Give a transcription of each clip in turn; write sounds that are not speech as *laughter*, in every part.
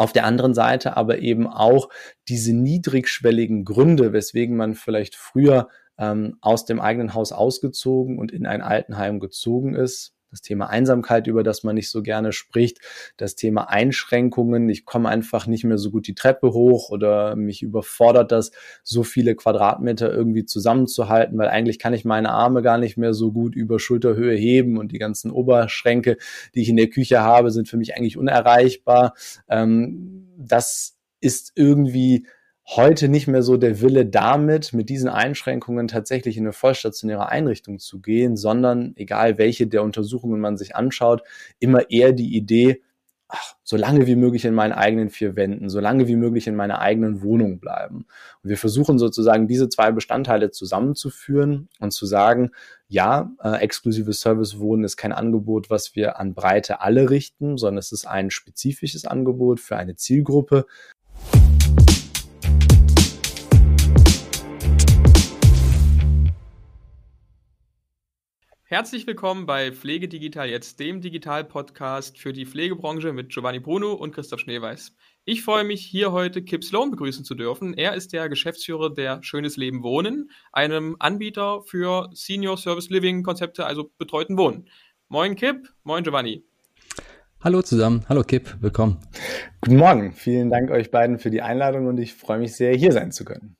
Auf der anderen Seite aber eben auch diese niedrigschwelligen Gründe, weswegen man vielleicht früher ähm, aus dem eigenen Haus ausgezogen und in ein Altenheim gezogen ist, das Thema Einsamkeit, über das man nicht so gerne spricht, das Thema Einschränkungen, ich komme einfach nicht mehr so gut die Treppe hoch oder mich überfordert das, so viele Quadratmeter irgendwie zusammenzuhalten, weil eigentlich kann ich meine Arme gar nicht mehr so gut über Schulterhöhe heben und die ganzen Oberschränke, die ich in der Küche habe, sind für mich eigentlich unerreichbar. Ähm, das ist irgendwie heute nicht mehr so der Wille damit, mit diesen Einschränkungen tatsächlich in eine vollstationäre Einrichtung zu gehen, sondern egal welche der Untersuchungen man sich anschaut, immer eher die Idee, ach, so lange wie möglich in meinen eigenen vier Wänden, so lange wie möglich in meiner eigenen Wohnung bleiben. Und wir versuchen sozusagen diese zwei Bestandteile zusammenzuführen und zu sagen, ja, äh, exklusives Servicewohnen ist kein Angebot, was wir an Breite alle richten, sondern es ist ein spezifisches Angebot für eine Zielgruppe, Herzlich willkommen bei Pflege Digital jetzt, dem Digital-Podcast für die Pflegebranche mit Giovanni Bruno und Christoph Schneeweiß. Ich freue mich, hier heute Kip Sloan begrüßen zu dürfen. Er ist der Geschäftsführer der Schönes Leben Wohnen, einem Anbieter für Senior Service Living Konzepte, also betreuten Wohnen. Moin Kip, moin Giovanni. Hallo zusammen, hallo Kip, willkommen. Guten Morgen, vielen Dank euch beiden für die Einladung und ich freue mich sehr, hier sein zu können.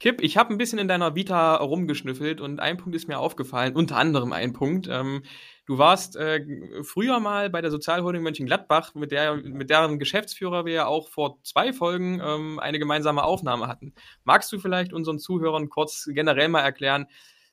Kip, ich habe ein bisschen in deiner Vita rumgeschnüffelt und ein Punkt ist mir aufgefallen, unter anderem ein Punkt. Ähm, du warst äh, früher mal bei der Sozialholding Mönchengladbach, mit, der, mit deren Geschäftsführer wir ja auch vor zwei Folgen ähm, eine gemeinsame Aufnahme hatten. Magst du vielleicht unseren Zuhörern kurz generell mal erklären,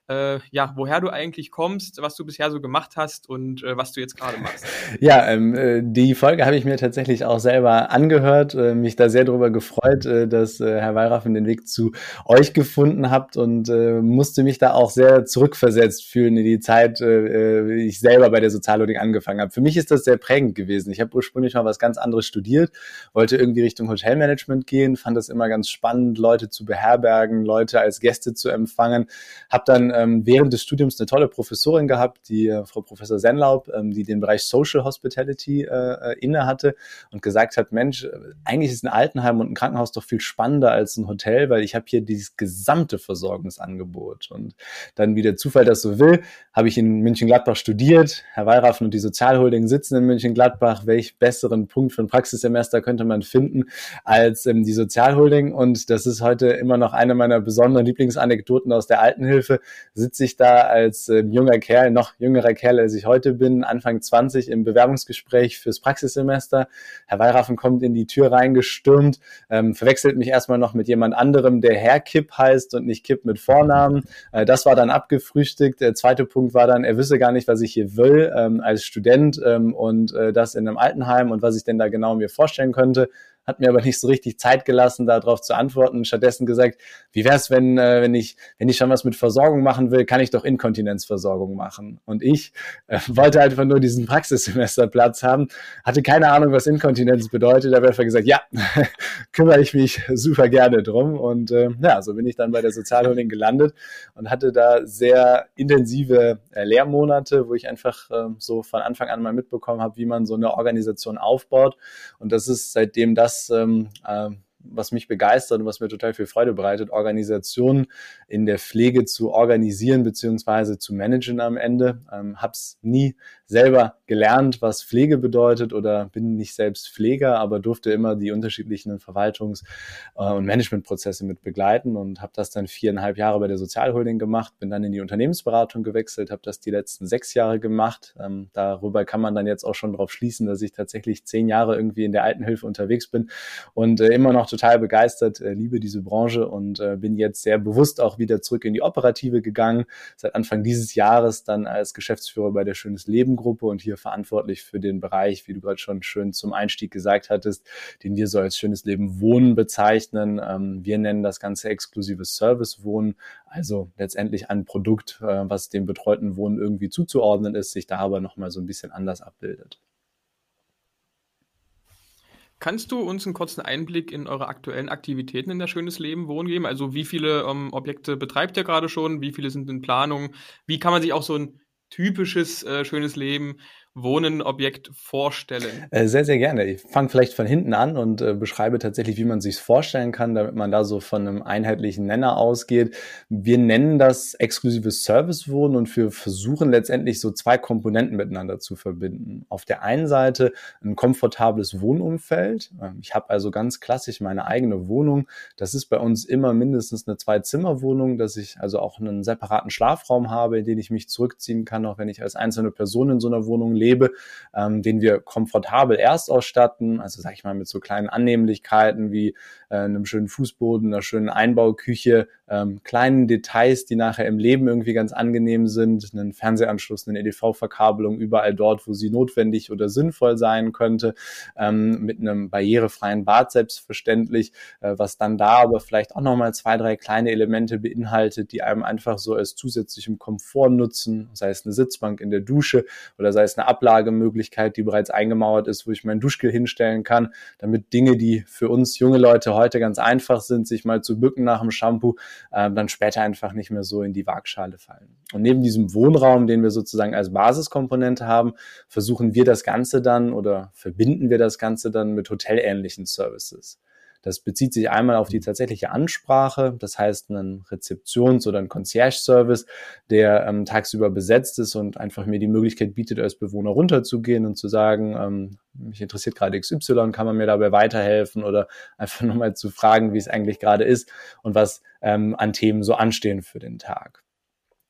äh, ja, woher du eigentlich kommst, was du bisher so gemacht hast und äh, was du jetzt gerade machst. Ja, ähm, äh, die Folge habe ich mir tatsächlich auch selber angehört, äh, mich da sehr darüber gefreut, äh, dass äh, Herr Weyraffen den Weg zu euch gefunden habt und musste mich da auch sehr zurückversetzt fühlen in die Zeit, äh ich selber bei der Sozialholding angefangen habe. Für mich ist das sehr prägend gewesen. Ich habe ursprünglich mal was ganz anderes studiert, wollte irgendwie Richtung Hotelmanagement gehen, fand das immer ganz spannend, Leute zu beherbergen, Leute als Gäste zu empfangen, habe dann ähm, während des Studiums eine tolle Professorin gehabt, die äh, Frau Professor Senlaub, ähm, die den Bereich Social Hospitality äh, äh inne und gesagt hat, Mensch, äh, eigentlich ist ein Altenheim und ein Krankenhaus doch viel spannender als ein Hotel, weil ich habe hier dieses gesamte Versorgungsangebot. Und dann, wie der Zufall das so will, habe ich in München-Gladbach studiert. Herr Weyraffen und die Sozialholding sitzen in München-Gladbach. Welch besseren Punkt für ein Praxissemester könnte man finden als ähm, die Sozialholding? Und das ist heute immer noch eine meiner besonderen Lieblingsanekdoten aus der Altenhilfe sitze ich da als äh, junger Kerl, noch jüngerer Kerl, als ich heute bin, Anfang 20 im Bewerbungsgespräch fürs Praxissemester. Herr Weihraffen kommt in die Tür reingestürmt, ähm, verwechselt mich erstmal noch mit jemand anderem, der Herr Kipp heißt und nicht Kipp mit Vornamen. Äh, das war dann abgefrühstückt. Der zweite Punkt war dann, er wisse gar nicht, was ich hier will ähm, als Student ähm, und äh, das in einem Altenheim und was ich denn da genau mir vorstellen könnte hat mir aber nicht so richtig Zeit gelassen, darauf zu antworten. Stattdessen gesagt, wie wäre es, wenn, äh, wenn, ich, wenn ich schon was mit Versorgung machen will, kann ich doch Inkontinenzversorgung machen. Und ich äh, wollte einfach nur diesen Praxissemesterplatz haben, hatte keine Ahnung, was Inkontinenz bedeutet, habe einfach gesagt, ja, *laughs* kümmere ich mich super gerne drum. Und äh, ja, so bin ich dann bei der Sozialholding gelandet und hatte da sehr intensive äh, Lehrmonate, wo ich einfach äh, so von Anfang an mal mitbekommen habe, wie man so eine Organisation aufbaut. Und das ist seitdem das, das, ähm, äh, was mich begeistert und was mir total viel Freude bereitet, Organisationen in der Pflege zu organisieren beziehungsweise zu managen am Ende. Ähm, hab's nie selber gelernt, was Pflege bedeutet oder bin nicht selbst Pfleger, aber durfte immer die unterschiedlichen Verwaltungs- äh, und Managementprozesse mit begleiten und habe das dann viereinhalb Jahre bei der Sozialholding gemacht, bin dann in die Unternehmensberatung gewechselt, habe das die letzten sechs Jahre gemacht. Ähm, darüber kann man dann jetzt auch schon darauf schließen, dass ich tatsächlich zehn Jahre irgendwie in der Altenhilfe unterwegs bin und äh, immer noch total begeistert, äh, liebe diese Branche und äh, bin jetzt sehr bewusst auch wieder zurück in die Operative gegangen. Seit Anfang dieses Jahres dann als Geschäftsführer bei der Schönes Leben Gruppe und hier verantwortlich für den Bereich, wie du gerade schon schön zum Einstieg gesagt hattest, den wir so als schönes Leben Wohnen bezeichnen. Ähm, wir nennen das Ganze exklusives Service Wohnen, also letztendlich ein Produkt, äh, was dem betreuten Wohnen irgendwie zuzuordnen ist, sich da aber nochmal so ein bisschen anders abbildet. Kannst du uns einen kurzen Einblick in eure aktuellen Aktivitäten in der Schönes Leben Wohnen geben? Also wie viele ähm, Objekte betreibt ihr gerade schon? Wie viele sind in Planung? Wie kann man sich auch so ein typisches äh, schönes Leben Wohnenobjekt vorstellen? Äh, sehr, sehr gerne. Ich fange vielleicht von hinten an und äh, beschreibe tatsächlich, wie man sich vorstellen kann, damit man da so von einem einheitlichen Nenner ausgeht. Wir nennen das exklusives Servicewohnen und wir versuchen letztendlich so zwei Komponenten miteinander zu verbinden. Auf der einen Seite ein komfortables Wohnumfeld. Ähm, ich habe also ganz klassisch meine eigene Wohnung. Das ist bei uns immer mindestens eine Zwei-Zimmer-Wohnung, dass ich also auch einen separaten Schlafraum habe, in den ich mich zurückziehen kann, auch wenn ich als einzelne Person in so einer Wohnung lebe lebe, ähm, den wir komfortabel erst ausstatten, also sag ich mal mit so kleinen Annehmlichkeiten wie äh, einem schönen Fußboden, einer schönen Einbauküche, ähm, kleinen Details, die nachher im Leben irgendwie ganz angenehm sind, einen Fernsehanschluss, eine EDV-Verkabelung überall dort, wo sie notwendig oder sinnvoll sein könnte, ähm, mit einem barrierefreien Bad selbstverständlich, äh, was dann da aber vielleicht auch nochmal zwei, drei kleine Elemente beinhaltet, die einem einfach so als zusätzlichem Komfort nutzen, sei es eine Sitzbank in der Dusche oder sei es eine Ablagemöglichkeit, die bereits eingemauert ist, wo ich mein Duschgel hinstellen kann, damit Dinge, die für uns junge Leute heute ganz einfach sind, sich mal zu bücken nach dem Shampoo, äh, dann später einfach nicht mehr so in die Waagschale fallen. Und neben diesem Wohnraum, den wir sozusagen als Basiskomponente haben, versuchen wir das Ganze dann oder verbinden wir das Ganze dann mit hotelähnlichen Services. Das bezieht sich einmal auf die tatsächliche Ansprache, das heißt einen Rezeptions- oder einen Concierge-Service, der ähm, tagsüber besetzt ist und einfach mir die Möglichkeit bietet, als Bewohner runterzugehen und zu sagen, ähm, mich interessiert gerade XY, kann man mir dabei weiterhelfen oder einfach nochmal zu fragen, wie es eigentlich gerade ist und was ähm, an Themen so anstehen für den Tag.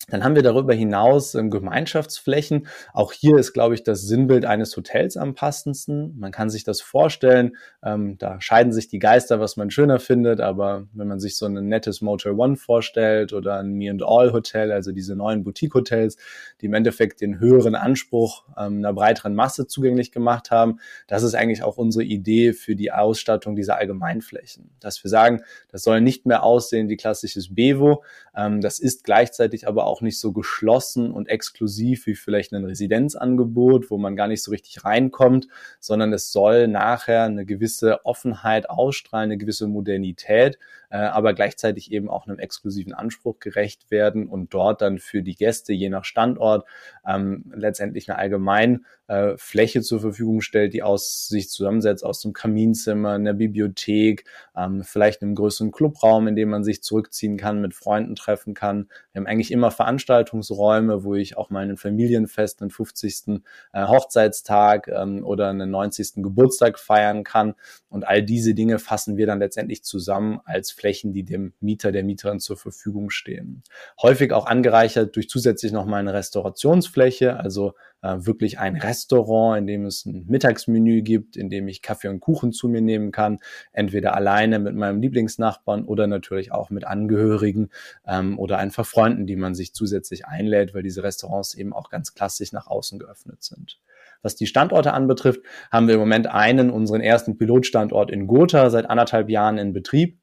Dann haben wir darüber hinaus ähm, Gemeinschaftsflächen. Auch hier ist, glaube ich, das Sinnbild eines Hotels am passendsten. Man kann sich das vorstellen. Ähm, da scheiden sich die Geister, was man schöner findet. Aber wenn man sich so ein nettes Motel One vorstellt oder ein Me and All Hotel, also diese neuen Boutique-Hotels, die im Endeffekt den höheren Anspruch ähm, einer breiteren Masse zugänglich gemacht haben, das ist eigentlich auch unsere Idee für die Ausstattung dieser Allgemeinflächen. Dass wir sagen, das soll nicht mehr aussehen wie klassisches Bevo. Das ist gleichzeitig aber auch auch nicht so geschlossen und exklusiv wie vielleicht ein Residenzangebot, wo man gar nicht so richtig reinkommt, sondern es soll nachher eine gewisse Offenheit ausstrahlen, eine gewisse Modernität, aber gleichzeitig eben auch einem exklusiven Anspruch gerecht werden und dort dann für die Gäste je nach Standort ähm, letztendlich eine allgemein äh, Fläche zur Verfügung stellt, die aus sich zusammensetzt aus dem Kaminzimmer, einer Bibliothek, ähm, vielleicht einem größeren Clubraum, in dem man sich zurückziehen kann, mit Freunden treffen kann. Wir haben eigentlich immer Veranstaltungsräume, wo ich auch mal einen Familienfest, einen 50. Äh, Hochzeitstag ähm, oder einen 90. Geburtstag feiern kann. Und all diese Dinge fassen wir dann letztendlich zusammen als Flächen, die dem Mieter, der Mieterin zur Verfügung stehen. Häufig auch angereichert durch zusätzlich nochmal eine Restaurationsfläche, also äh, wirklich ein Restaurant, in dem es ein Mittagsmenü gibt, in dem ich Kaffee und Kuchen zu mir nehmen kann, entweder alleine mit meinem Lieblingsnachbarn oder natürlich auch mit Angehörigen ähm, oder einfach Freunden, die man sich zusätzlich einlädt, weil diese Restaurants eben auch ganz klassisch nach außen geöffnet sind. Was die Standorte anbetrifft, haben wir im Moment einen, unseren ersten Pilotstandort in Gotha, seit anderthalb Jahren in Betrieb.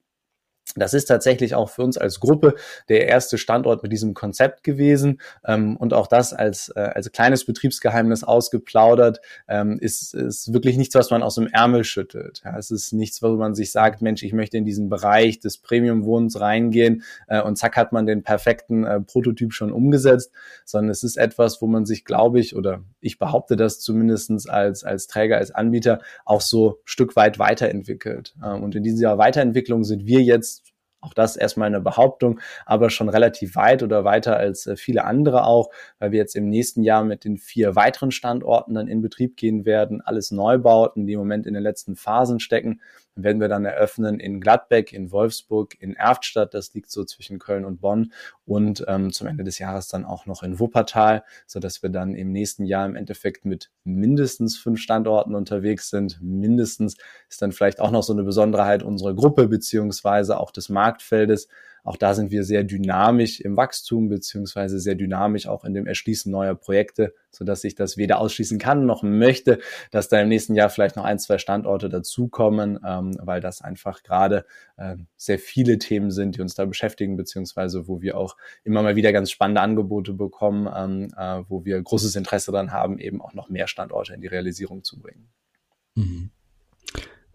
Das ist tatsächlich auch für uns als Gruppe der erste Standort mit diesem Konzept gewesen ähm, und auch das als, äh, als kleines Betriebsgeheimnis ausgeplaudert ähm, ist, ist wirklich nichts, was man aus dem Ärmel schüttelt. Es ist nichts, wo man sich sagt, Mensch, ich möchte in diesen Bereich des Premium-Wohnens reingehen äh, und zack hat man den perfekten äh, Prototyp schon umgesetzt, sondern es ist etwas, wo man sich, glaube ich, oder ich behaupte das zumindestens als, als Träger, als Anbieter auch so Stück weit weiterentwickelt. Äh, und in dieser Weiterentwicklung sind wir jetzt auch das erstmal eine Behauptung, aber schon relativ weit oder weiter als äh, viele andere auch, weil wir jetzt im nächsten Jahr mit den vier weiteren Standorten dann in Betrieb gehen werden. Alles Neubauten, die im Moment in den letzten Phasen stecken werden wir dann eröffnen in Gladbeck, in Wolfsburg, in Erftstadt, das liegt so zwischen Köln und Bonn und ähm, zum Ende des Jahres dann auch noch in Wuppertal, so dass wir dann im nächsten Jahr im Endeffekt mit mindestens fünf Standorten unterwegs sind. Mindestens ist dann vielleicht auch noch so eine Besonderheit unserer Gruppe beziehungsweise auch des Marktfeldes, auch da sind wir sehr dynamisch im Wachstum beziehungsweise sehr dynamisch auch in dem Erschließen neuer Projekte, so dass ich das weder ausschließen kann noch möchte, dass da im nächsten Jahr vielleicht noch ein, zwei Standorte dazukommen, ähm, weil das einfach gerade äh, sehr viele Themen sind, die uns da beschäftigen, beziehungsweise wo wir auch immer mal wieder ganz spannende Angebote bekommen, ähm, äh, wo wir großes Interesse daran haben, eben auch noch mehr Standorte in die Realisierung zu bringen. Mhm.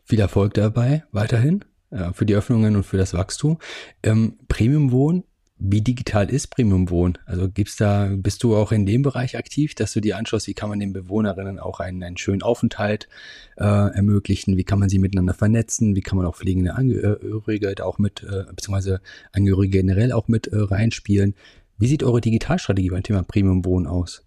Viel Erfolg dabei weiterhin. Äh, für die Öffnungen und für das Wachstum. Ähm, Premium Wohnen wie digital ist Premium Wohnen? Also gibt's da, bist du auch in dem Bereich aktiv, dass du dir anschaust, wie kann man den Bewohnerinnen auch einen, einen schönen Aufenthalt äh, ermöglichen? Wie kann man sie miteinander vernetzen? Wie kann man auch pflegende Angehörige auch mit, äh, beziehungsweise Angehörige generell auch mit äh, reinspielen? Wie sieht eure Digitalstrategie beim Thema Premium Wohnen aus?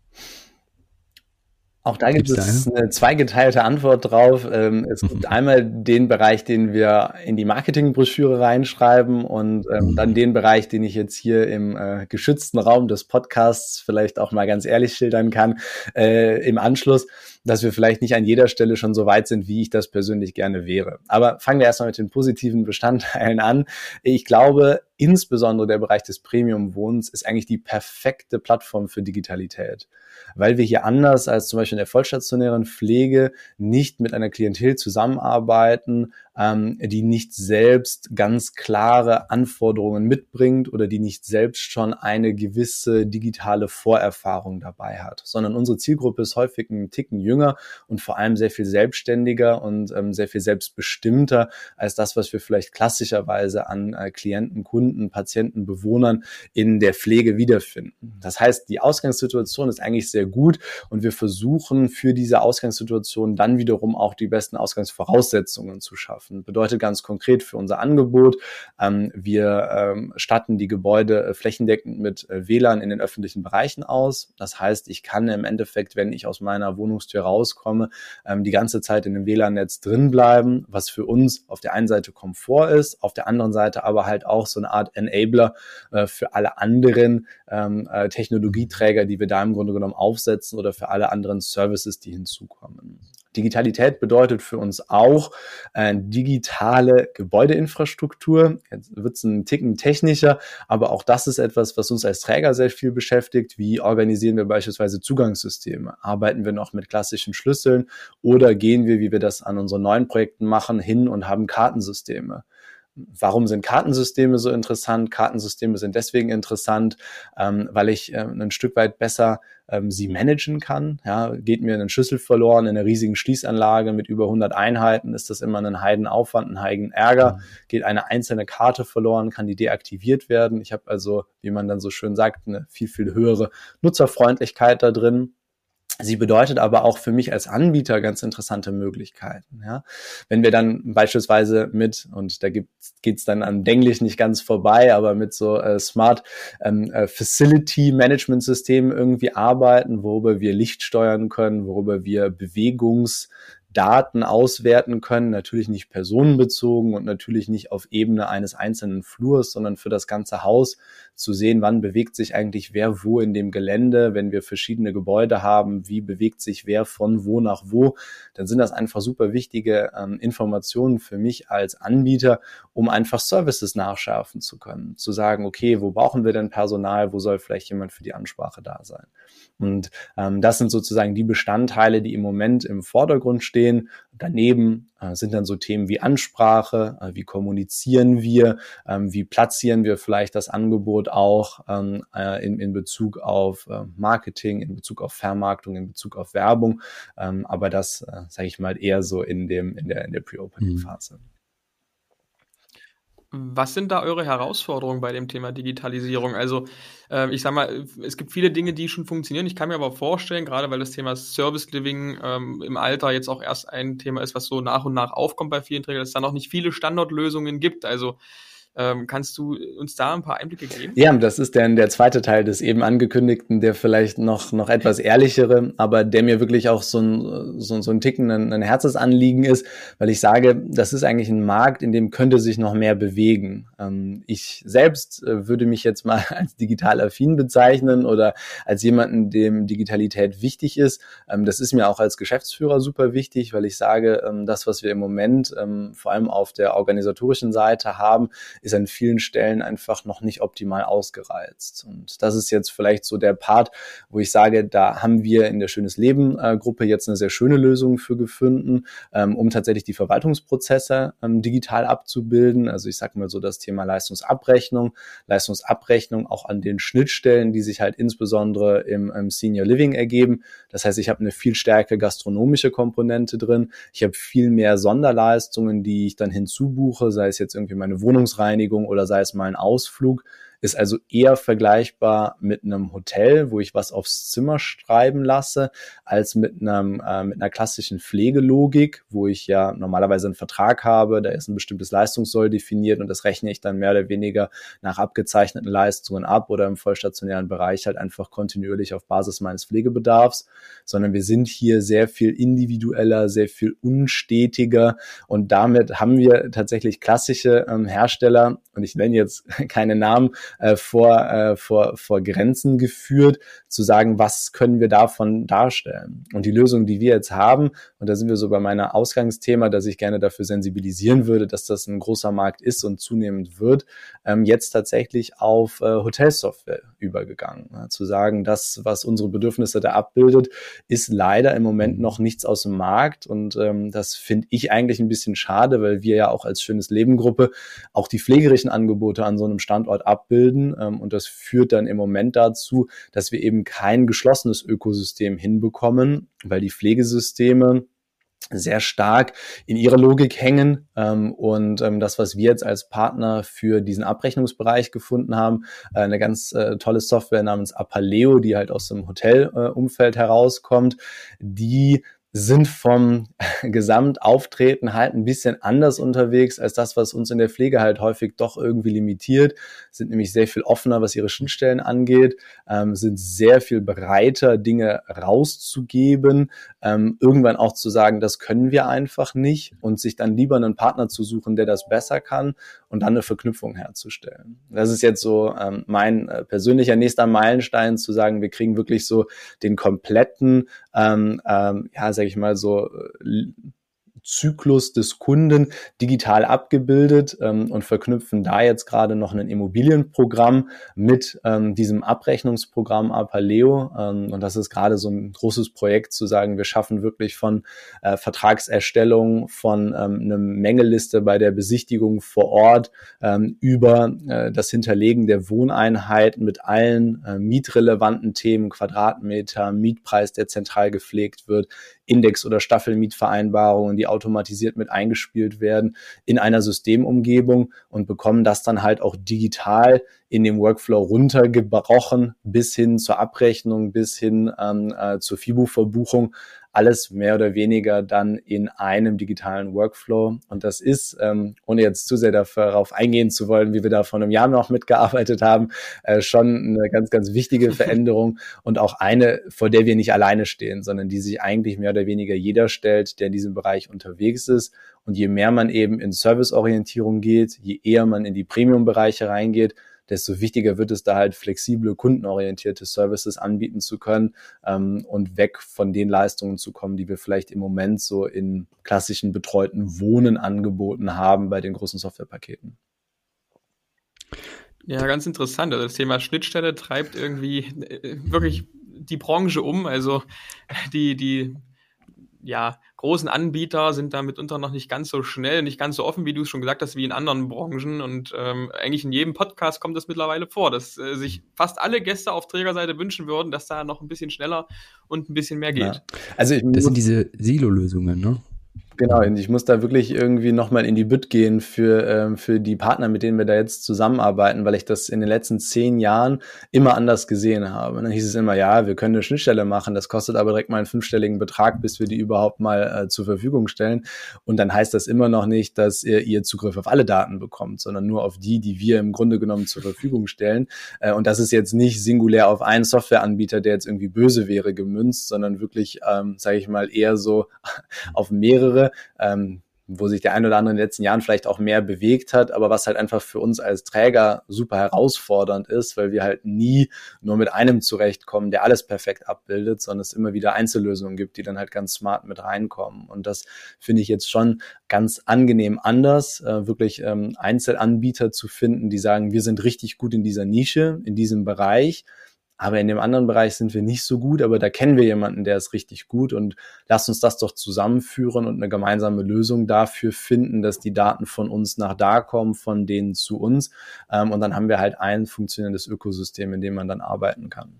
Auch da gibt es eine zweigeteilte Antwort drauf. Ähm, es gibt einmal den Bereich, den wir in die Marketingbroschüre reinschreiben und ähm, mhm. dann den Bereich, den ich jetzt hier im äh, geschützten Raum des Podcasts vielleicht auch mal ganz ehrlich schildern kann, äh, im Anschluss, dass wir vielleicht nicht an jeder Stelle schon so weit sind, wie ich das persönlich gerne wäre. Aber fangen wir erstmal mit den positiven Bestandteilen an. Ich glaube, insbesondere der Bereich des Premium-Wohnens ist eigentlich die perfekte Plattform für Digitalität weil wir hier anders als zum Beispiel in der vollstationären Pflege nicht mit einer Klientel zusammenarbeiten, ähm, die nicht selbst ganz klare Anforderungen mitbringt oder die nicht selbst schon eine gewisse digitale Vorerfahrung dabei hat, sondern unsere Zielgruppe ist häufig ein Ticken jünger und vor allem sehr viel selbstständiger und ähm, sehr viel selbstbestimmter als das, was wir vielleicht klassischerweise an äh, Klienten, Kunden, Patienten, Bewohnern in der Pflege wiederfinden. Das heißt, die Ausgangssituation ist eigentlich sehr gut und wir versuchen für diese Ausgangssituation dann wiederum auch die besten Ausgangsvoraussetzungen zu schaffen schaffen. Bedeutet ganz konkret für unser Angebot, ähm, wir ähm, statten die Gebäude äh, flächendeckend mit äh, WLAN in den öffentlichen Bereichen aus. Das heißt, ich kann im Endeffekt, wenn ich aus meiner Wohnungstür rauskomme, ähm, die ganze Zeit in dem WLAN-Netz drin bleiben, was für uns auf der einen Seite Komfort ist, auf der anderen Seite aber halt auch so eine Art Enabler äh, für alle anderen ähm, äh, Technologieträger, die wir da im Grunde genommen aufsetzen oder für alle anderen Services, die hinzukommen. Digitalität bedeutet für uns auch äh, digitale Gebäudeinfrastruktur. Jetzt wird es ein Ticken technischer, aber auch das ist etwas, was uns als Träger sehr viel beschäftigt. Wie organisieren wir beispielsweise Zugangssysteme? Arbeiten wir noch mit klassischen Schlüsseln oder gehen wir, wie wir das an unseren neuen Projekten machen, hin und haben Kartensysteme? Warum sind Kartensysteme so interessant? Kartensysteme sind deswegen interessant, ähm, weil ich äh, ein Stück weit besser ähm, sie managen kann. Ja, geht mir ein Schlüssel verloren in einer riesigen Schließanlage mit über 100 Einheiten, ist das immer ein Heidenaufwand, ein Heidenärger. Mhm. Geht eine einzelne Karte verloren, kann die deaktiviert werden. Ich habe also, wie man dann so schön sagt, eine viel, viel höhere Nutzerfreundlichkeit da drin. Sie bedeutet aber auch für mich als Anbieter ganz interessante Möglichkeiten. Ja? Wenn wir dann beispielsweise mit, und da geht es dann an Denglisch nicht ganz vorbei, aber mit so äh, Smart ähm, äh, Facility Management Systemen irgendwie arbeiten, worüber wir Licht steuern können, worüber wir Bewegungs Daten auswerten können, natürlich nicht personenbezogen und natürlich nicht auf Ebene eines einzelnen Flurs, sondern für das ganze Haus zu sehen, wann bewegt sich eigentlich wer wo in dem Gelände, wenn wir verschiedene Gebäude haben, wie bewegt sich wer von wo nach wo, dann sind das einfach super wichtige ähm, Informationen für mich als Anbieter, um einfach Services nachschärfen zu können, zu sagen, okay, wo brauchen wir denn Personal, wo soll vielleicht jemand für die Ansprache da sein. Und ähm, das sind sozusagen die Bestandteile, die im Moment im Vordergrund stehen. Daneben äh, sind dann so Themen wie Ansprache, äh, wie kommunizieren wir, ähm, wie platzieren wir vielleicht das Angebot auch ähm, äh, in, in Bezug auf äh, Marketing, in Bezug auf Vermarktung, in Bezug auf Werbung. Ähm, aber das, äh, sage ich mal, eher so in dem in der in der Pre-Opening-Phase. Mhm. Was sind da eure Herausforderungen bei dem Thema Digitalisierung? Also, äh, ich sag mal, es gibt viele Dinge, die schon funktionieren. Ich kann mir aber vorstellen, gerade weil das Thema Service Living ähm, im Alter jetzt auch erst ein Thema ist, was so nach und nach aufkommt bei vielen Trägern, dass es da noch nicht viele Standardlösungen gibt. Also, ähm, kannst du uns da ein paar Einblicke geben? Ja, das ist dann der zweite Teil des eben angekündigten, der vielleicht noch, noch etwas ehrlichere, aber der mir wirklich auch so ein, so, so ein Ticken ein, ein Herzensanliegen ist, weil ich sage, das ist eigentlich ein Markt, in dem könnte sich noch mehr bewegen. Ähm, ich selbst äh, würde mich jetzt mal *laughs* als digital affin bezeichnen oder als jemanden, dem Digitalität wichtig ist. Ähm, das ist mir auch als Geschäftsführer super wichtig, weil ich sage, ähm, das, was wir im Moment ähm, vor allem auf der organisatorischen Seite haben, ist an vielen Stellen einfach noch nicht optimal ausgereizt. Und das ist jetzt vielleicht so der Part, wo ich sage, da haben wir in der Schönes Leben äh, Gruppe jetzt eine sehr schöne Lösung für gefunden, ähm, um tatsächlich die Verwaltungsprozesse ähm, digital abzubilden. Also ich sage mal so das Thema Leistungsabrechnung, Leistungsabrechnung auch an den Schnittstellen, die sich halt insbesondere im, Senior Living ergeben. Das heißt, ich habe eine viel stärker gastronomische Komponente drin. Ich habe viel mehr Sonderleistungen, die ich dann hinzubuche, sei es jetzt irgendwie meine Wohnungsreinigung oder sei es mal ein Ausflug. Ist also eher vergleichbar mit einem Hotel, wo ich was aufs Zimmer schreiben lasse, als mit einem äh, mit einer klassischen Pflegelogik, wo ich ja normalerweise einen Vertrag habe, da ist ein bestimmtes Leistungssoll definiert und das rechne ich dann mehr oder weniger nach abgezeichneten Leistungen ab oder im vollstationären Bereich halt einfach kontinuierlich auf Basis meines Pflegebedarfs, sondern wir sind hier sehr viel individueller, sehr viel unstetiger und damit haben wir tatsächlich klassische ähm, Hersteller und ich nenne jetzt *laughs* keine Namen äh, vor, äh, vor, vor Grenzen geführt, zu sagen, was können wir davon darstellen. Und die Lösung, die wir jetzt haben, und da sind wir so bei meiner Ausgangsthema, dass ich gerne dafür sensibilisieren würde, dass das ein großer Markt ist und zunehmend wird, ähm, jetzt tatsächlich auf äh, Hotelsoftware übergegangen. Ne? Zu sagen, das, was unsere Bedürfnisse da abbildet, ist leider im Moment noch nichts aus dem Markt und ähm, das finde ich eigentlich ein bisschen schade, weil wir ja auch als schönes Leben Gruppe auch die pflegerischen Angebote an so einem Standort abbilden ähm, und das führt dann im Moment dazu, dass wir eben kein geschlossenes Ökosystem hinbekommen, weil die Pflegesysteme sehr stark in ihrer Logik hängen. Ähm, und ähm, das, was wir jetzt als Partner für diesen Abrechnungsbereich gefunden haben, äh, eine ganz äh, tolle Software namens Apaleo, die halt aus dem Hotelumfeld herauskommt, die sind vom *laughs* Gesamtauftreten halt ein bisschen anders unterwegs als das, was uns in der Pflege halt häufig doch irgendwie limitiert, sind nämlich sehr viel offener, was ihre Schnittstellen angeht, ähm, sind sehr viel bereiter, Dinge rauszugeben, ähm, irgendwann auch zu sagen, das können wir einfach nicht und sich dann lieber einen Partner zu suchen, der das besser kann und dann eine Verknüpfung herzustellen. Das ist jetzt so ähm, mein äh, persönlicher nächster Meilenstein, zu sagen, wir kriegen wirklich so den kompletten, ähm, ähm, ja, sage ich mal so, äh, Zyklus des Kunden digital abgebildet ähm, und verknüpfen da jetzt gerade noch ein Immobilienprogramm mit ähm, diesem Abrechnungsprogramm Apaleo. Ähm, und das ist gerade so ein großes Projekt zu sagen, wir schaffen wirklich von äh, Vertragserstellung, von ähm, einer Mengeliste bei der Besichtigung vor Ort ähm, über äh, das Hinterlegen der Wohneinheit mit allen äh, mietrelevanten Themen, Quadratmeter, Mietpreis, der zentral gepflegt wird, Index- oder Staffelmietvereinbarungen, die automatisiert mit eingespielt werden in einer Systemumgebung und bekommen das dann halt auch digital in dem Workflow runtergebrochen bis hin zur Abrechnung, bis hin ähm, äh, zur FIBU-Verbuchung alles mehr oder weniger dann in einem digitalen Workflow. Und das ist, ähm, ohne jetzt zu sehr darauf eingehen zu wollen, wie wir da vor einem Jahr noch mitgearbeitet haben, äh, schon eine ganz, ganz wichtige *laughs* Veränderung und auch eine, vor der wir nicht alleine stehen, sondern die sich eigentlich mehr oder weniger jeder stellt, der in diesem Bereich unterwegs ist. Und je mehr man eben in Serviceorientierung geht, je eher man in die Premium-Bereiche reingeht, desto wichtiger wird es da halt flexible, kundenorientierte Services anbieten zu können ähm, und weg von den Leistungen zu kommen, die wir vielleicht im Moment so in klassischen betreuten Wohnen angeboten haben bei den großen Softwarepaketen. Ja, ganz interessant. Also das Thema Schnittstelle treibt irgendwie äh, wirklich die Branche um. Also die, die ja, großen Anbieter sind da mitunter noch nicht ganz so schnell, nicht ganz so offen, wie du es schon gesagt hast, wie in anderen Branchen. Und ähm, eigentlich in jedem Podcast kommt das mittlerweile vor, dass äh, sich fast alle Gäste auf Trägerseite wünschen würden, dass da noch ein bisschen schneller und ein bisschen mehr geht. Ja. Also ich, das sind diese Silo-Lösungen, ne? Genau, ich muss da wirklich irgendwie nochmal in die Bütt gehen für, ähm, für die Partner, mit denen wir da jetzt zusammenarbeiten, weil ich das in den letzten zehn Jahren immer anders gesehen habe. Und dann hieß es immer, ja, wir können eine Schnittstelle machen, das kostet aber direkt mal einen fünfstelligen Betrag, bis wir die überhaupt mal äh, zur Verfügung stellen. Und dann heißt das immer noch nicht, dass ihr, ihr Zugriff auf alle Daten bekommt, sondern nur auf die, die wir im Grunde genommen zur Verfügung stellen. Äh, und das ist jetzt nicht singulär auf einen Softwareanbieter, der jetzt irgendwie böse wäre, gemünzt, sondern wirklich, ähm, sage ich mal, eher so *laughs* auf mehrere ähm, wo sich der ein oder andere in den letzten Jahren vielleicht auch mehr bewegt hat, aber was halt einfach für uns als Träger super herausfordernd ist, weil wir halt nie nur mit einem zurechtkommen, der alles perfekt abbildet, sondern es immer wieder Einzellösungen gibt, die dann halt ganz smart mit reinkommen. Und das finde ich jetzt schon ganz angenehm anders, äh, wirklich ähm, Einzelanbieter zu finden, die sagen, wir sind richtig gut in dieser Nische, in diesem Bereich aber in dem anderen Bereich sind wir nicht so gut, aber da kennen wir jemanden, der ist richtig gut und lasst uns das doch zusammenführen und eine gemeinsame Lösung dafür finden, dass die Daten von uns nach da kommen, von denen zu uns. Ähm, und dann haben wir halt ein funktionierendes Ökosystem, in dem man dann arbeiten kann.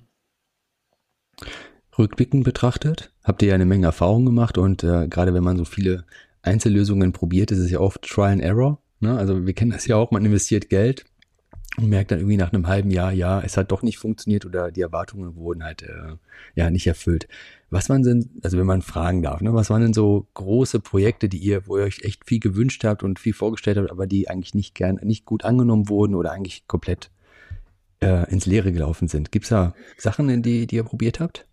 Rückblickend betrachtet, habt ihr ja eine Menge Erfahrung gemacht und äh, gerade wenn man so viele Einzellösungen probiert, ist es ja oft Trial and Error. Ne? Also wir kennen das ja auch, man investiert Geld, und merkt dann irgendwie nach einem halben Jahr, ja, es hat doch nicht funktioniert oder die Erwartungen wurden halt äh, ja nicht erfüllt. Was waren denn, also wenn man fragen darf, ne, was waren denn so große Projekte, die ihr, wo ihr euch echt viel gewünscht habt und viel vorgestellt habt, aber die eigentlich nicht gern, nicht gut angenommen wurden oder eigentlich komplett äh, ins Leere gelaufen sind? Gibt's da Sachen, die, die ihr probiert habt?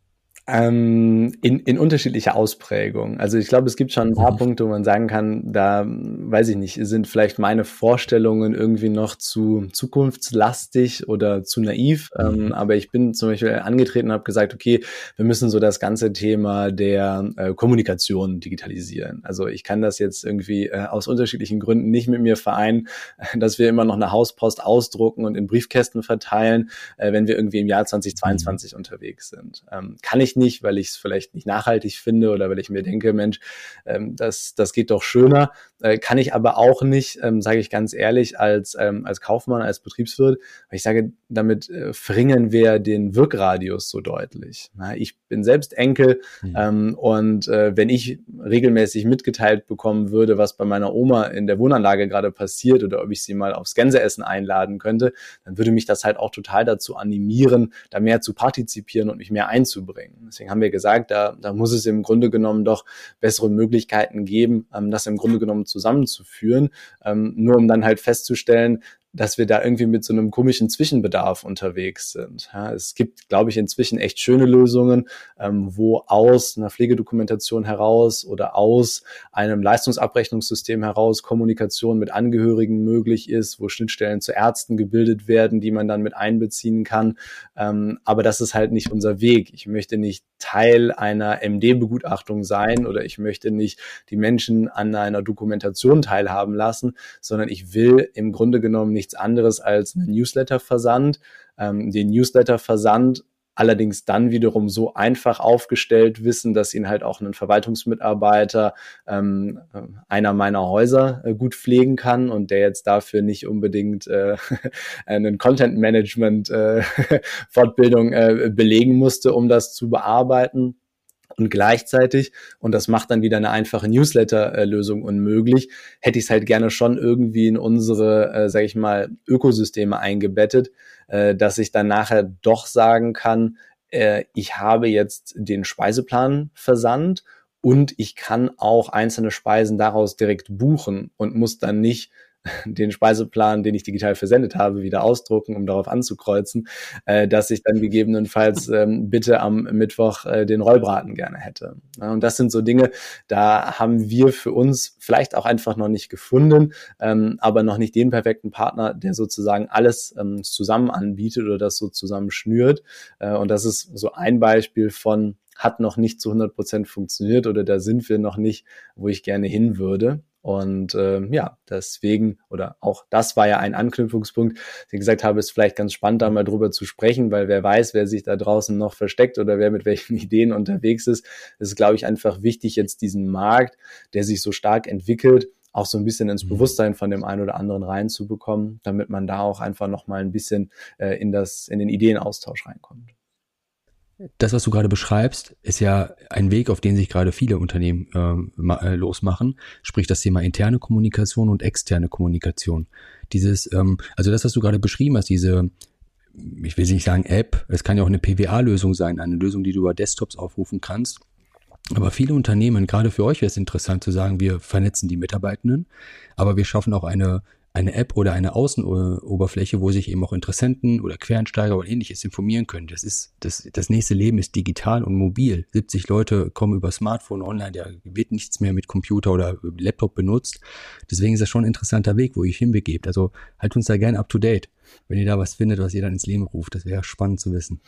Ähm, in, in unterschiedlicher Ausprägung. Also ich glaube, es gibt schon ein paar mhm. Punkte, wo man sagen kann, da weiß ich nicht, sind vielleicht meine Vorstellungen irgendwie noch zu zukunftslastig oder zu naiv. Ähm, mhm. aber ich bin zum Beispiel angetreten und habe gesagt, okay, wir müssen so das ganze Thema der äh, Kommunikation digitalisieren. Also ich kann das jetzt irgendwie äh, aus unterschiedlichen Gründen nicht mit mir vereinen, *laughs* dass wir immer noch eine Hauspost ausdrucken und in Briefkästen verteilen, äh, wenn wir irgendwie im Jahr 2022 mhm. unterwegs sind. Ähm, kann ich nicht, weil ich es vielleicht nicht nachhaltig finde oder weil ich mir denke, Mensch, ähm, das, das geht doch schöner. Äh, kann ich aber auch nicht, ähm, sage ich ganz ehrlich, als, ähm, als Kaufmann, als Betriebswirt, weil ich sage, damit äh, verringern wir den Wirkradius so deutlich. Na, ich bin selbst Enkel mhm. ähm, und äh, wenn ich regelmäßig mitgeteilt bekommen würde, was bei meiner Oma in der Wohnanlage gerade passiert oder ob ich sie mal aufs Gänseessen einladen könnte, dann würde mich das halt auch total dazu animieren, da mehr zu partizipieren und mich mehr einzubringen. Deswegen haben wir gesagt, da, da muss es im Grunde genommen doch bessere Möglichkeiten geben, ähm, das im Grunde genommen zusammenzuführen, ähm, nur um dann halt festzustellen, dass wir da irgendwie mit so einem komischen Zwischenbedarf unterwegs sind. Ja, es gibt, glaube ich, inzwischen echt schöne Lösungen, ähm, wo aus einer Pflegedokumentation heraus oder aus einem Leistungsabrechnungssystem heraus Kommunikation mit Angehörigen möglich ist, wo Schnittstellen zu Ärzten gebildet werden, die man dann mit einbeziehen kann. Ähm, aber das ist halt nicht unser Weg. Ich möchte nicht Teil einer MD-Begutachtung sein oder ich möchte nicht die Menschen an einer Dokumentation teilhaben lassen, sondern ich will im Grunde genommen nichts anderes als einen Newsletter-Versand. Ähm, den Newsletter-Versand allerdings dann wiederum so einfach aufgestellt wissen, dass ihn halt auch ein Verwaltungsmitarbeiter ähm, einer meiner Häuser äh, gut pflegen kann und der jetzt dafür nicht unbedingt äh, *laughs* einen Content Management äh, *laughs* Fortbildung äh, belegen musste, um das zu bearbeiten. Und gleichzeitig, und das macht dann wieder eine einfache Newsletter-Lösung unmöglich, hätte ich es halt gerne schon irgendwie in unsere, äh, sage ich mal, Ökosysteme eingebettet, äh, dass ich dann nachher doch sagen kann, äh, ich habe jetzt den Speiseplan versandt und ich kann auch einzelne Speisen daraus direkt buchen und muss dann nicht den Speiseplan, den ich digital versendet habe, wieder ausdrucken, um darauf anzukreuzen, äh, dass ich dann gegebenenfalls *laughs* ähm, bitte am Mittwoch äh, den Rollbraten gerne hätte. Ja, und das sind so Dinge, da haben wir für uns vielleicht auch einfach noch nicht gefunden, ähm, aber noch nicht den perfekten Partner, der sozusagen alles ähm, zusammen anbietet oder das so zusammen schnürt. Äh, und das ist so ein Beispiel von hat noch nicht zu 100 Prozent funktioniert oder da sind wir noch nicht, wo ich gerne hin würde. Und äh, ja, deswegen, oder auch das war ja ein Anknüpfungspunkt, ich gesagt habe, ist vielleicht ganz spannend, da mal drüber zu sprechen, weil wer weiß, wer sich da draußen noch versteckt oder wer mit welchen *laughs* Ideen unterwegs ist. Es ist, glaube ich, einfach wichtig, jetzt diesen Markt, der sich so stark entwickelt, auch so ein bisschen ins mhm. Bewusstsein von dem einen oder anderen reinzubekommen, damit man da auch einfach nochmal ein bisschen äh, in das, in den Ideenaustausch reinkommt das, was du gerade beschreibst, ist ja ein Weg, auf den sich gerade viele Unternehmen ähm, äh, losmachen, sprich das Thema interne Kommunikation und externe Kommunikation. Dieses, ähm, also das, was du gerade beschrieben hast, diese, ich will nicht sagen App, es kann ja auch eine PWA-Lösung sein, eine Lösung, die du über Desktops aufrufen kannst. Aber viele Unternehmen, gerade für euch wäre es interessant zu sagen, wir vernetzen die Mitarbeitenden, aber wir schaffen auch eine eine App oder eine Außenoberfläche, wo sich eben auch Interessenten oder Quereinsteiger oder ähnliches informieren können. Das ist, das, das nächste Leben ist digital und mobil. 70 Leute kommen über Smartphone online, da wird nichts mehr mit Computer oder Laptop benutzt. Deswegen ist das schon ein interessanter Weg, wo ihr hinbegebt. Also halt uns da gerne up to date, wenn ihr da was findet, was ihr dann ins Leben ruft. Das wäre spannend zu wissen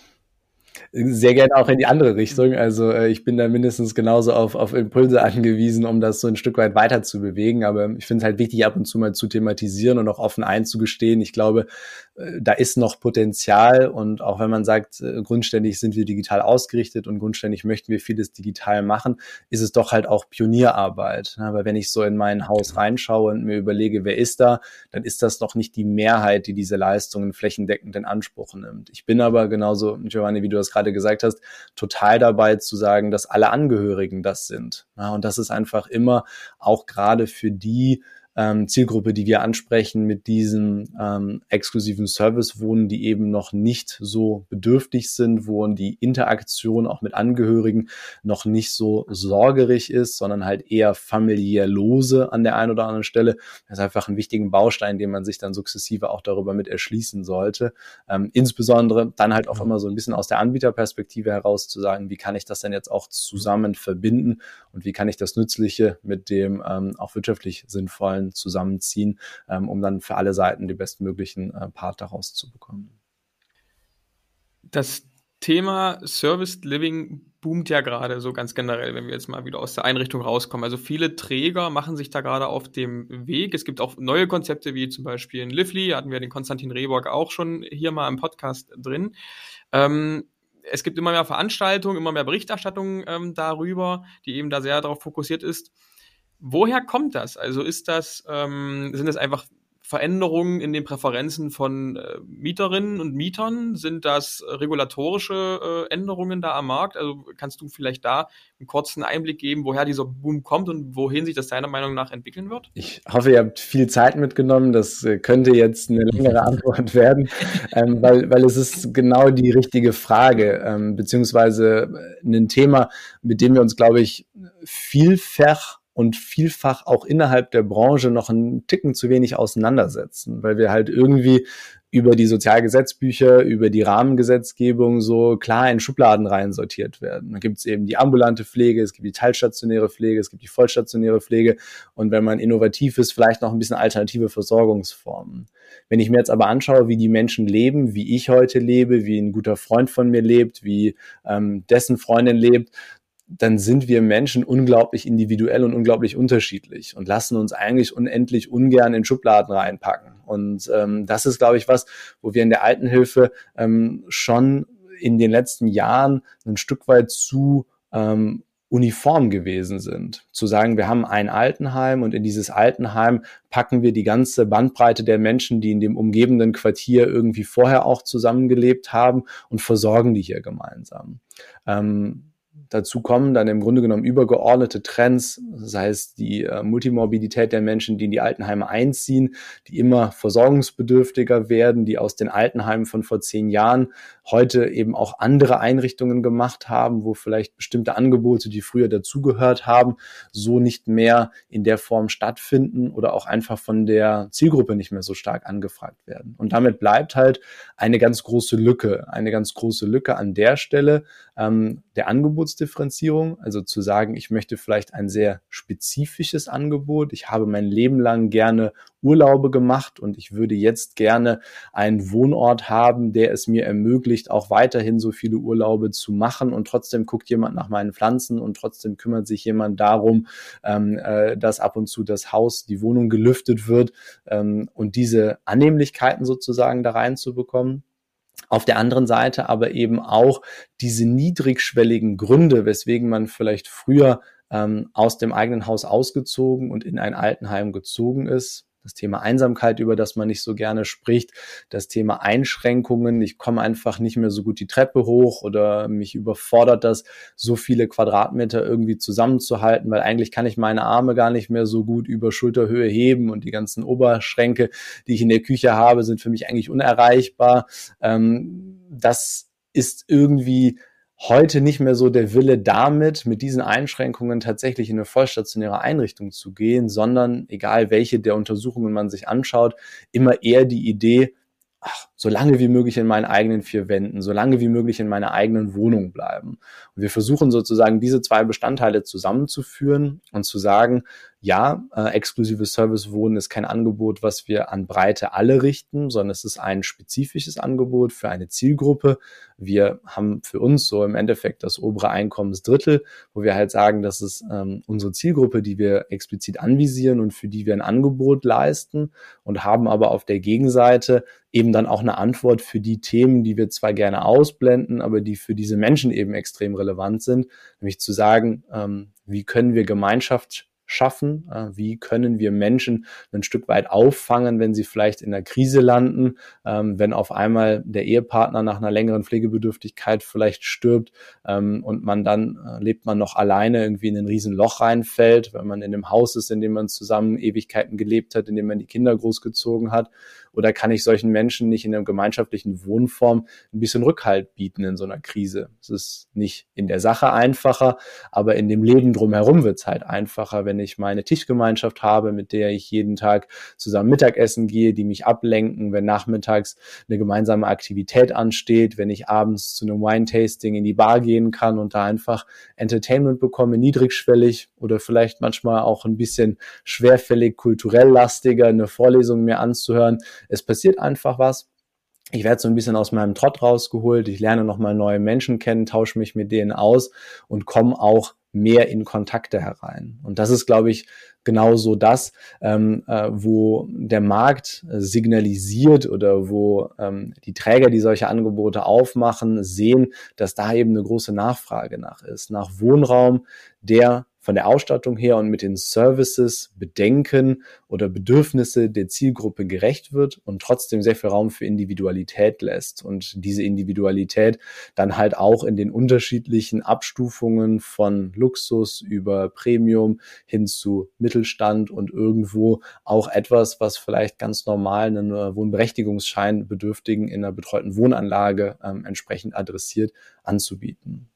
sehr gerne auch in die andere Richtung. Also äh, ich bin da mindestens genauso auf, auf Impulse angewiesen, um das so ein Stück weit weiter zu bewegen. Aber ich finde es halt wichtig, ab und zu mal zu thematisieren und auch offen einzugestehen. Ich glaube, äh, da ist noch Potenzial und auch wenn man sagt, äh, grundständig sind wir digital ausgerichtet und grundständig möchten wir vieles digital machen, ist es doch halt auch Pionierarbeit. Aber wenn ich so in mein Haus genau. reinschaue und mir überlege, wer ist da, dann ist das noch nicht die Mehrheit, die diese Leistungen flächendeckend in Anspruch nimmt. Ich bin aber genauso, Giovanni, wie du das gerade gesagt hast, total dabei zu sagen, dass alle Angehörigen das sind. und das ist einfach immer auch gerade für die, ähm, Zielgruppe, die wir ansprechen mit diesen ähm, exklusiven Servicewohnen, die eben noch nicht so bedürftig sind, wo die Interaktion auch mit Angehörigen noch nicht so sorgerig ist, sondern halt eher familiär lose an der einen oder anderen Stelle. Das ist einfach ein wichtigen Baustein, den man sich dann sukzessive auch darüber mit erschließen sollte. Ähm, insbesondere dann halt auch immer so ein bisschen aus der Anbieterperspektive heraus zu sagen, wie kann ich das denn jetzt auch zusammen verbinden und wie kann ich das Nützliche mit dem ähm, auch wirtschaftlich sinnvollen zusammenziehen, ähm, um dann für alle Seiten die bestmöglichen äh, Part daraus zu bekommen. Das Thema Service Living boomt ja gerade so ganz generell, wenn wir jetzt mal wieder aus der Einrichtung rauskommen. Also viele Träger machen sich da gerade auf dem Weg. Es gibt auch neue Konzepte wie zum Beispiel in Lively, hatten wir den Konstantin Rehborg auch schon hier mal im Podcast drin. Ähm, es gibt immer mehr Veranstaltungen, immer mehr Berichterstattung ähm, darüber, die eben da sehr darauf fokussiert ist. Woher kommt das? Also ist das, ähm, sind das einfach Veränderungen in den Präferenzen von äh, Mieterinnen und Mietern? Sind das regulatorische äh, Änderungen da am Markt? Also kannst du vielleicht da einen kurzen Einblick geben, woher dieser Boom kommt und wohin sich das deiner Meinung nach entwickeln wird? Ich hoffe, ihr habt viel Zeit mitgenommen. Das äh, könnte jetzt eine längere *laughs* Antwort werden, ähm, weil, weil es ist genau die richtige Frage, ähm, beziehungsweise äh, ein Thema, mit dem wir uns, glaube ich, vielfach und vielfach auch innerhalb der Branche noch einen Ticken zu wenig auseinandersetzen, weil wir halt irgendwie über die Sozialgesetzbücher, über die Rahmengesetzgebung so klar in Schubladen rein sortiert werden. Da gibt es eben die ambulante Pflege, es gibt die teilstationäre Pflege, es gibt die vollstationäre Pflege und wenn man innovativ ist, vielleicht noch ein bisschen alternative Versorgungsformen. Wenn ich mir jetzt aber anschaue, wie die Menschen leben, wie ich heute lebe, wie ein guter Freund von mir lebt, wie ähm, dessen Freundin lebt, dann sind wir Menschen unglaublich individuell und unglaublich unterschiedlich und lassen uns eigentlich unendlich ungern in Schubladen reinpacken. Und ähm, das ist, glaube ich, was, wo wir in der Altenhilfe ähm, schon in den letzten Jahren ein Stück weit zu ähm, uniform gewesen sind. Zu sagen, wir haben ein Altenheim und in dieses Altenheim packen wir die ganze Bandbreite der Menschen, die in dem umgebenden Quartier irgendwie vorher auch zusammengelebt haben und versorgen die hier gemeinsam. Ähm, Dazu kommen dann im Grunde genommen übergeordnete Trends, sei es die äh, Multimorbidität der Menschen, die in die Altenheime einziehen, die immer versorgungsbedürftiger werden, die aus den Altenheimen von vor zehn Jahren heute eben auch andere Einrichtungen gemacht haben, wo vielleicht bestimmte Angebote, die früher dazugehört haben, so nicht mehr in der Form stattfinden oder auch einfach von der Zielgruppe nicht mehr so stark angefragt werden. Und damit bleibt halt eine ganz große Lücke, eine ganz große Lücke an der Stelle ähm, der Angebots Angebotsdifferenzierung, also zu sagen, ich möchte vielleicht ein sehr spezifisches Angebot. Ich habe mein Leben lang gerne Urlaube gemacht und ich würde jetzt gerne einen Wohnort haben, der es mir ermöglicht, auch weiterhin so viele Urlaube zu machen und trotzdem guckt jemand nach meinen Pflanzen und trotzdem kümmert sich jemand darum, ähm, äh, dass ab und zu das Haus, die Wohnung gelüftet wird ähm, und diese Annehmlichkeiten sozusagen da reinzubekommen. Auf der anderen Seite aber eben auch diese niedrigschwelligen Gründe, weswegen man vielleicht früher ähm, aus dem eigenen Haus ausgezogen und in ein Altenheim gezogen ist, das Thema Einsamkeit, über das man nicht so gerne spricht, das Thema Einschränkungen, ich komme einfach nicht mehr so gut die Treppe hoch oder mich überfordert das, so viele Quadratmeter irgendwie zusammenzuhalten, weil eigentlich kann ich meine Arme gar nicht mehr so gut über Schulterhöhe heben und die ganzen Oberschränke, die ich in der Küche habe, sind für mich eigentlich unerreichbar. Ähm, das ist irgendwie heute nicht mehr so der Wille damit, mit diesen Einschränkungen tatsächlich in eine vollstationäre Einrichtung zu gehen, sondern egal welche der Untersuchungen man sich anschaut, immer eher die Idee, ach, so lange wie möglich in meinen eigenen vier Wänden, so lange wie möglich in meiner eigenen Wohnung bleiben. Und wir versuchen sozusagen diese zwei Bestandteile zusammenzuführen und zu sagen, ja, äh, exklusives Servicewohnen ist kein Angebot, was wir an Breite alle richten, sondern es ist ein spezifisches Angebot für eine Zielgruppe. Wir haben für uns so im Endeffekt das obere Einkommensdrittel, wo wir halt sagen, das ist ähm, unsere Zielgruppe, die wir explizit anvisieren und für die wir ein Angebot leisten und haben aber auf der Gegenseite eben dann auch eine Antwort für die Themen, die wir zwar gerne ausblenden, aber die für diese Menschen eben extrem relevant sind, nämlich zu sagen, ähm, wie können wir Gemeinschaft schaffen? Äh, wie können wir Menschen ein Stück weit auffangen, wenn sie vielleicht in der Krise landen, ähm, wenn auf einmal der Ehepartner nach einer längeren Pflegebedürftigkeit vielleicht stirbt ähm, und man dann äh, lebt man noch alleine irgendwie in ein Riesenloch reinfällt, wenn man in dem Haus ist, in dem man zusammen Ewigkeiten gelebt hat, in dem man die Kinder großgezogen hat oder kann ich solchen Menschen nicht in einer gemeinschaftlichen Wohnform ein bisschen Rückhalt bieten in so einer Krise? Es ist nicht in der Sache einfacher, aber in dem Leben drumherum wird es halt einfacher, wenn ich meine Tischgemeinschaft habe, mit der ich jeden Tag zusammen Mittagessen gehe, die mich ablenken, wenn nachmittags eine gemeinsame Aktivität ansteht, wenn ich abends zu einem Wine-Tasting in die Bar gehen kann und da einfach Entertainment bekomme, niedrigschwellig oder vielleicht manchmal auch ein bisschen schwerfällig, kulturell lastiger, eine Vorlesung mir anzuhören, es passiert einfach was. Ich werde so ein bisschen aus meinem Trott rausgeholt. Ich lerne nochmal neue Menschen kennen, tausche mich mit denen aus und komme auch mehr in Kontakte herein. Und das ist, glaube ich, genauso das, ähm, äh, wo der Markt signalisiert oder wo ähm, die Träger, die solche Angebote aufmachen, sehen, dass da eben eine große Nachfrage nach ist, nach Wohnraum, der von der Ausstattung her und mit den Services, Bedenken oder Bedürfnisse der Zielgruppe gerecht wird und trotzdem sehr viel Raum für Individualität lässt und diese Individualität dann halt auch in den unterschiedlichen Abstufungen von Luxus über Premium hin zu Mittelstand und irgendwo auch etwas, was vielleicht ganz normal einen Wohnberechtigungsschein Bedürftigen in einer betreuten Wohnanlage ähm, entsprechend adressiert anzubieten.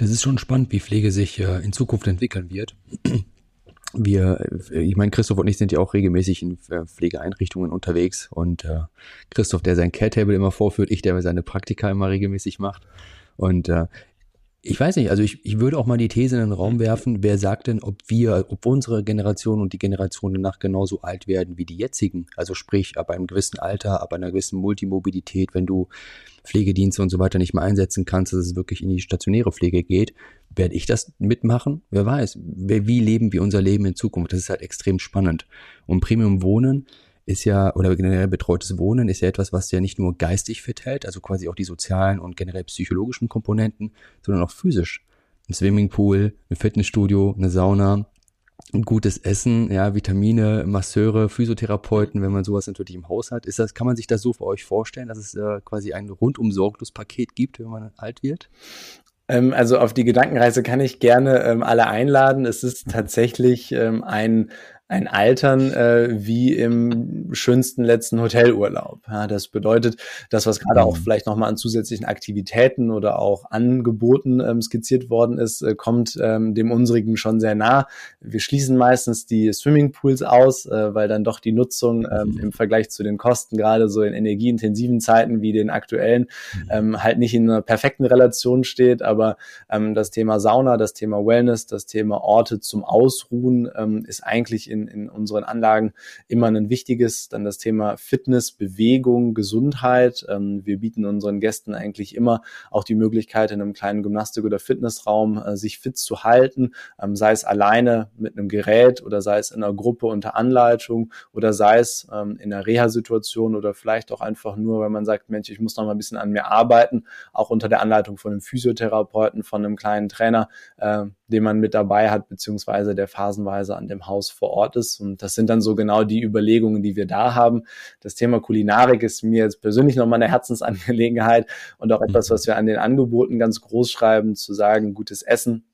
Das ist schon spannend, wie Pflege sich äh, in Zukunft entwickeln wird. *clears throat* Wir, äh, ich meine, Christoph und ich sind ja auch regelmäßig in äh, Pflegeeinrichtungen unterwegs und äh, Christoph, der sein Care-Table immer vorführt, ich, der seine Praktika immer regelmäßig macht. Und äh, ich weiß nicht, also ich, ich würde auch mal die These in den Raum werfen, wer sagt denn, ob wir, ob unsere Generation und die Generation danach genauso alt werden wie die jetzigen? Also sprich, ab einem gewissen Alter, ab einer gewissen Multimobilität, wenn du Pflegedienste und so weiter nicht mehr einsetzen kannst, dass es wirklich in die stationäre Pflege geht, werde ich das mitmachen? Wer weiß, wie leben wir unser Leben in Zukunft? Das ist halt extrem spannend. Und Premium Wohnen ist ja, oder generell betreutes Wohnen ist ja etwas, was ja nicht nur geistig fit hält, also quasi auch die sozialen und generell psychologischen Komponenten, sondern auch physisch. Ein Swimmingpool, ein Fitnessstudio, eine Sauna, ein gutes Essen, ja, Vitamine, Masseure, Physiotherapeuten, wenn man sowas natürlich im Haus hat. Ist das, kann man sich das so für euch vorstellen, dass es äh, quasi ein rundum sorglos Paket gibt, wenn man alt wird? Ähm, also auf die Gedankenreise kann ich gerne ähm, alle einladen. Es ist tatsächlich ähm, ein, ein Altern äh, wie im schönsten letzten Hotelurlaub. Ja, das bedeutet, das, was gerade auch mhm. vielleicht nochmal an zusätzlichen Aktivitäten oder auch Angeboten ähm, skizziert worden ist, äh, kommt ähm, dem unsrigen schon sehr nah. Wir schließen meistens die Swimmingpools aus, äh, weil dann doch die Nutzung ähm, im Vergleich zu den Kosten gerade so in energieintensiven Zeiten wie den aktuellen mhm. ähm, halt nicht in einer perfekten Relation steht. Aber ähm, das Thema Sauna, das Thema Wellness, das Thema Orte zum Ausruhen ähm, ist eigentlich in in, in unseren Anlagen immer ein wichtiges. Dann das Thema Fitness, Bewegung, Gesundheit. Ähm, wir bieten unseren Gästen eigentlich immer auch die Möglichkeit, in einem kleinen Gymnastik- oder Fitnessraum äh, sich fit zu halten, ähm, sei es alleine mit einem Gerät oder sei es in einer Gruppe unter Anleitung oder sei es ähm, in einer Reha-Situation oder vielleicht auch einfach nur, wenn man sagt, Mensch, ich muss noch mal ein bisschen an mir arbeiten, auch unter der Anleitung von einem Physiotherapeuten, von einem kleinen Trainer, äh, den man mit dabei hat, beziehungsweise der phasenweise an dem Haus vor Ort ist. Und das sind dann so genau die Überlegungen, die wir da haben. Das Thema Kulinarik ist mir jetzt persönlich nochmal eine Herzensangelegenheit und auch etwas, mhm. was wir an den Angeboten ganz groß schreiben, zu sagen, gutes Essen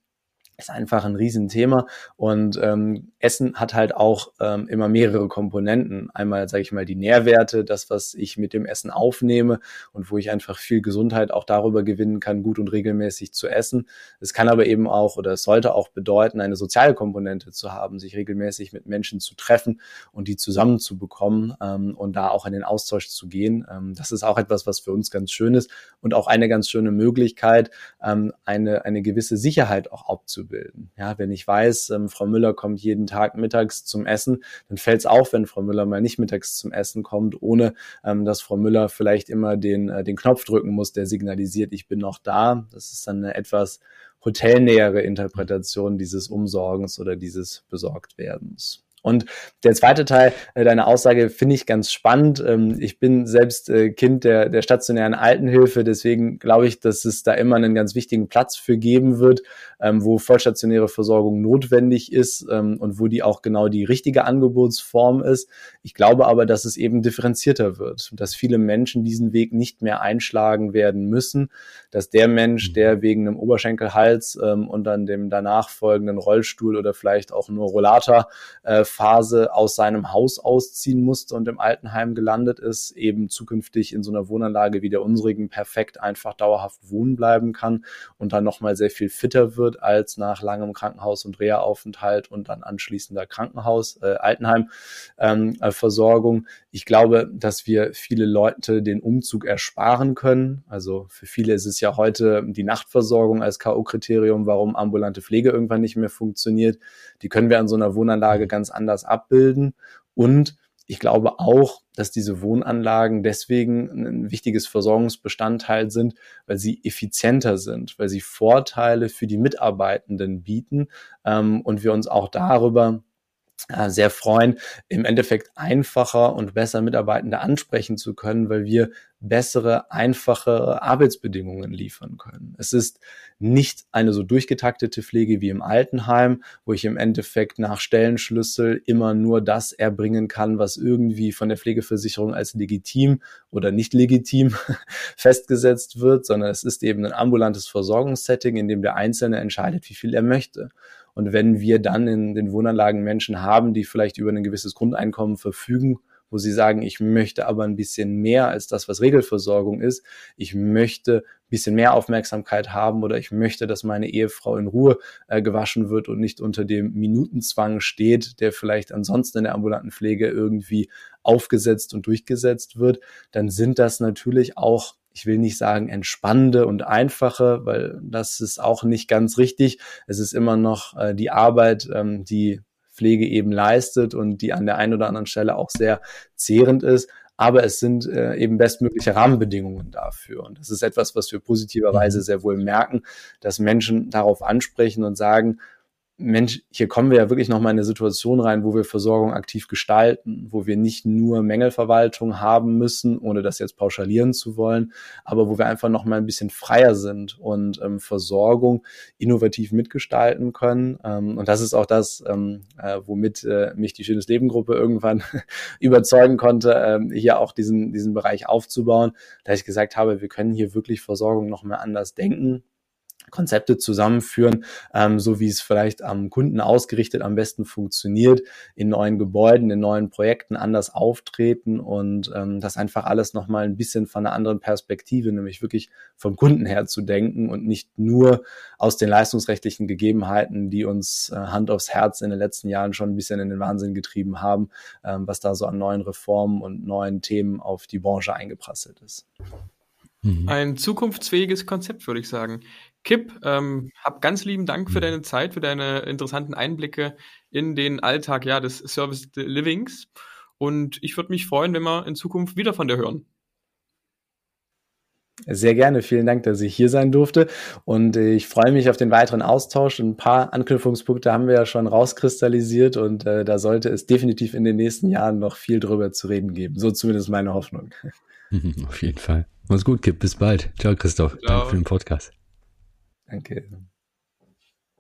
ist einfach ein Riesenthema und ähm, Essen hat halt auch ähm, immer mehrere Komponenten. Einmal, sage ich mal, die Nährwerte, das, was ich mit dem Essen aufnehme und wo ich einfach viel Gesundheit auch darüber gewinnen kann, gut und regelmäßig zu essen. Es kann aber eben auch oder es sollte auch bedeuten, eine soziale Komponente zu haben, sich regelmäßig mit Menschen zu treffen und die zusammenzubekommen ähm, und da auch in den Austausch zu gehen. Ähm, das ist auch etwas, was für uns ganz schön ist und auch eine ganz schöne Möglichkeit, ähm, eine, eine gewisse Sicherheit auch abzubilden abzubilden. Ja, wenn ich weiß, ähm, Frau Müller kommt jeden Tag mittags zum Essen, dann fällt es auf, wenn Frau Müller mal nicht mittags zum Essen kommt, ohne ähm, dass Frau Müller vielleicht immer den, äh, den Knopf drücken muss, der signalisiert, ich bin noch da. Das ist dann eine etwas hotelnähere Interpretation dieses Umsorgens oder dieses Besorgtwerdens. Und der zweite Teil äh, deiner Aussage finde ich ganz spannend. Ähm, ich bin selbst äh, Kind der, der stationären Altenhilfe, deswegen glaube ich, dass es da immer einen ganz wichtigen Platz für geben wird, ähm, wo vollstationäre Versorgung notwendig ist ähm, und wo die auch genau die richtige Angebotsform ist. Ich glaube aber, dass es eben differenzierter wird, dass viele Menschen diesen Weg nicht mehr einschlagen werden müssen, dass der Mensch, mhm. der wegen einem Oberschenkelhals ähm, und dann dem danach folgenden Rollstuhl oder vielleicht auch nur Rollator-Phase äh, aus seinem Haus ausziehen musste und im Altenheim gelandet ist, eben zukünftig in so einer Wohnanlage wie der unsrigen perfekt einfach dauerhaft wohnen bleiben kann und dann nochmal sehr viel fitter wird als nach langem Krankenhaus- und Reha-Aufenthalt und dann anschließender Krankenhaus, äh, Altenheim-Versorgung. Ähm, ich glaube, dass wir viele Leute den Umzug ersparen können. Also für viele ist es ja heute die Nachtversorgung als K.O.-Kriterium, warum ambulante Pflege irgendwann nicht mehr funktioniert. Die können wir an so einer Wohnanlage ganz anders abbilden. Und ich glaube auch, dass diese Wohnanlagen deswegen ein wichtiges Versorgungsbestandteil sind, weil sie effizienter sind, weil sie Vorteile für die Mitarbeitenden bieten ähm, und wir uns auch darüber sehr freuen, im Endeffekt einfacher und besser Mitarbeitende ansprechen zu können, weil wir bessere, einfache Arbeitsbedingungen liefern können. Es ist nicht eine so durchgetaktete Pflege wie im Altenheim, wo ich im Endeffekt nach Stellenschlüssel immer nur das erbringen kann, was irgendwie von der Pflegeversicherung als legitim oder nicht legitim *laughs* festgesetzt wird, sondern es ist eben ein ambulantes Versorgungssetting, in dem der Einzelne entscheidet, wie viel er möchte. Und wenn wir dann in den Wohnanlagen Menschen haben, die vielleicht über ein gewisses Grundeinkommen verfügen, wo sie sagen, ich möchte aber ein bisschen mehr als das, was Regelversorgung ist. Ich möchte ein bisschen mehr Aufmerksamkeit haben oder ich möchte, dass meine Ehefrau in Ruhe äh, gewaschen wird und nicht unter dem Minutenzwang steht, der vielleicht ansonsten in der ambulanten Pflege irgendwie aufgesetzt und durchgesetzt wird, dann sind das natürlich auch ich will nicht sagen entspannende und einfache, weil das ist auch nicht ganz richtig. Es ist immer noch äh, die Arbeit, ähm, die Pflege eben leistet und die an der einen oder anderen Stelle auch sehr zehrend ist. Aber es sind äh, eben bestmögliche Rahmenbedingungen dafür. Und das ist etwas, was wir positiverweise mhm. sehr wohl merken, dass Menschen darauf ansprechen und sagen, Mensch, hier kommen wir ja wirklich nochmal in eine Situation rein, wo wir Versorgung aktiv gestalten, wo wir nicht nur Mängelverwaltung haben müssen, ohne das jetzt pauschalieren zu wollen, aber wo wir einfach nochmal ein bisschen freier sind und ähm, Versorgung innovativ mitgestalten können. Ähm, und das ist auch das, ähm, äh, womit äh, mich die Schönes Leben Gruppe irgendwann *laughs* überzeugen konnte, ähm, hier auch diesen, diesen Bereich aufzubauen, da ich gesagt habe, wir können hier wirklich Versorgung nochmal anders denken Konzepte zusammenführen, ähm, so wie es vielleicht am Kunden ausgerichtet am besten funktioniert, in neuen Gebäuden, in neuen Projekten anders auftreten und ähm, das einfach alles nochmal ein bisschen von einer anderen Perspektive, nämlich wirklich vom Kunden her zu denken und nicht nur aus den leistungsrechtlichen Gegebenheiten, die uns äh, Hand aufs Herz in den letzten Jahren schon ein bisschen in den Wahnsinn getrieben haben, ähm, was da so an neuen Reformen und neuen Themen auf die Branche eingeprasselt ist. Mhm. Ein zukunftsfähiges Konzept, würde ich sagen. Kip, ähm, hab ganz lieben Dank für deine Zeit, für deine interessanten Einblicke in den Alltag ja, des Service Livings. Und ich würde mich freuen, wenn wir in Zukunft wieder von dir hören. Sehr gerne. Vielen Dank, dass ich hier sein durfte. Und äh, ich freue mich auf den weiteren Austausch. Ein paar Anknüpfungspunkte haben wir ja schon rauskristallisiert und äh, da sollte es definitiv in den nächsten Jahren noch viel drüber zu reden geben. So zumindest meine Hoffnung. *laughs* Auf jeden Fall. Mach's gut, Kip. Bis bald. Ciao, Christoph. Ciao. Danke für den Podcast. Danke.